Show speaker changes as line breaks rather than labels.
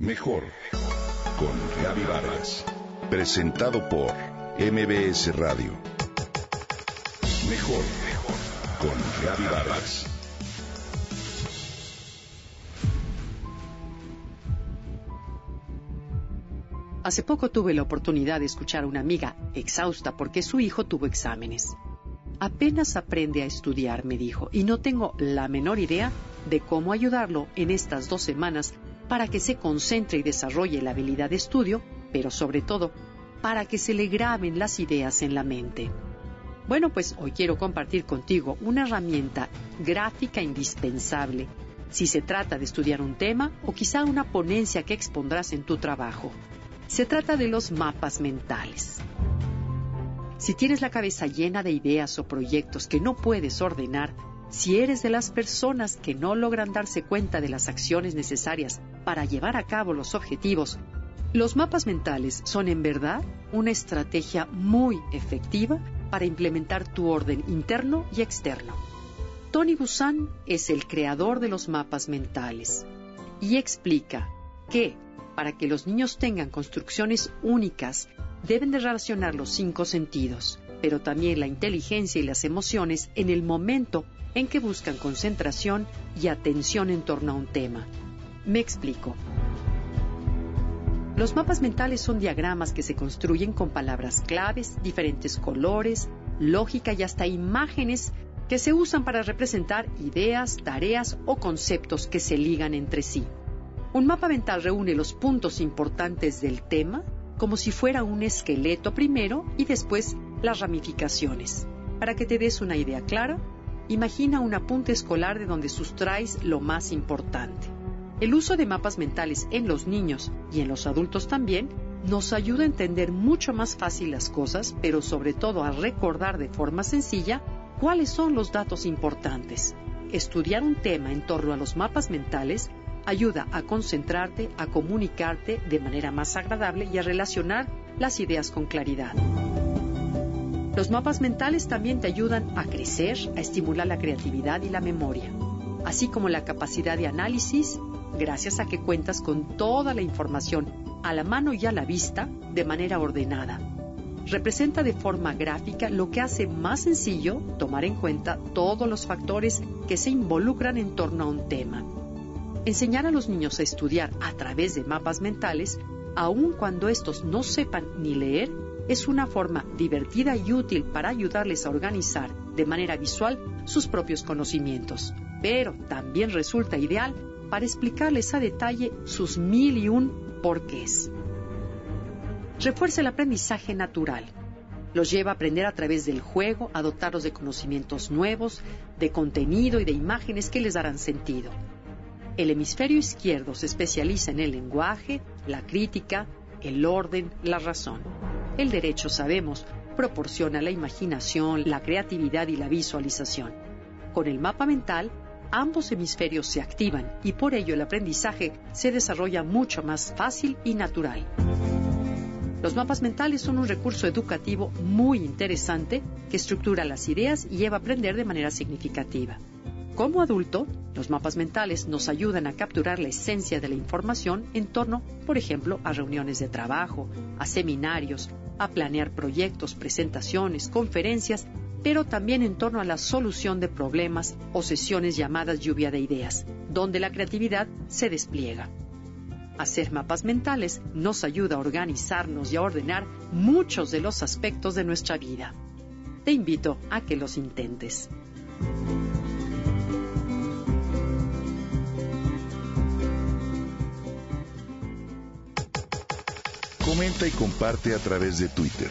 Mejor con Gaby Vargas. Presentado por MBS Radio. Mejor con Gaby Vargas.
Hace poco tuve la oportunidad de escuchar a una amiga exhausta porque su hijo tuvo exámenes. Apenas aprende a estudiar, me dijo, y no tengo la menor idea de cómo ayudarlo en estas dos semanas para que se concentre y desarrolle la habilidad de estudio, pero sobre todo para que se le graben las ideas en la mente. Bueno, pues hoy quiero compartir contigo una herramienta gráfica indispensable si se trata de estudiar un tema o quizá una ponencia que expondrás en tu trabajo. Se trata de los mapas mentales. Si tienes la cabeza llena de ideas o proyectos que no puedes ordenar, si eres de las personas que no logran darse cuenta de las acciones necesarias para llevar a cabo los objetivos, los mapas mentales son en verdad una estrategia muy efectiva para implementar tu orden interno y externo. Tony Busan es el creador de los mapas mentales y explica que para que los niños tengan construcciones únicas deben de relacionar los cinco sentidos, pero también la inteligencia y las emociones en el momento en que buscan concentración y atención en torno a un tema. Me explico. Los mapas mentales son diagramas que se construyen con palabras claves, diferentes colores, lógica y hasta imágenes que se usan para representar ideas, tareas o conceptos que se ligan entre sí. Un mapa mental reúne los puntos importantes del tema como si fuera un esqueleto primero y después las ramificaciones. Para que te des una idea clara, imagina un apunte escolar de donde sustraes lo más importante. El uso de mapas mentales en los niños y en los adultos también nos ayuda a entender mucho más fácil las cosas, pero sobre todo a recordar de forma sencilla cuáles son los datos importantes. Estudiar un tema en torno a los mapas mentales ayuda a concentrarte, a comunicarte de manera más agradable y a relacionar las ideas con claridad. Los mapas mentales también te ayudan a crecer, a estimular la creatividad y la memoria, así como la capacidad de análisis, gracias a que cuentas con toda la información a la mano y a la vista de manera ordenada. Representa de forma gráfica lo que hace más sencillo tomar en cuenta todos los factores que se involucran en torno a un tema. Enseñar a los niños a estudiar a través de mapas mentales, aun cuando estos no sepan ni leer, es una forma divertida y útil para ayudarles a organizar de manera visual sus propios conocimientos, pero también resulta ideal para explicarles a detalle sus mil y un porqués. Refuerza el aprendizaje natural. Los lleva a aprender a través del juego, a dotarlos de conocimientos nuevos, de contenido y de imágenes que les darán sentido. El hemisferio izquierdo se especializa en el lenguaje, la crítica, el orden, la razón. El derecho, sabemos, proporciona la imaginación, la creatividad y la visualización. Con el mapa mental, ambos hemisferios se activan y por ello el aprendizaje se desarrolla mucho más fácil y natural. Los mapas mentales son un recurso educativo muy interesante que estructura las ideas y lleva a aprender de manera significativa. Como adulto, los mapas mentales nos ayudan a capturar la esencia de la información en torno, por ejemplo, a reuniones de trabajo, a seminarios, a planear proyectos, presentaciones, conferencias, pero también en torno a la solución de problemas o sesiones llamadas lluvia de ideas, donde la creatividad se despliega. Hacer mapas mentales nos ayuda a organizarnos y a ordenar muchos de los aspectos de nuestra vida. Te invito a que los intentes.
Comenta y comparte a través de Twitter.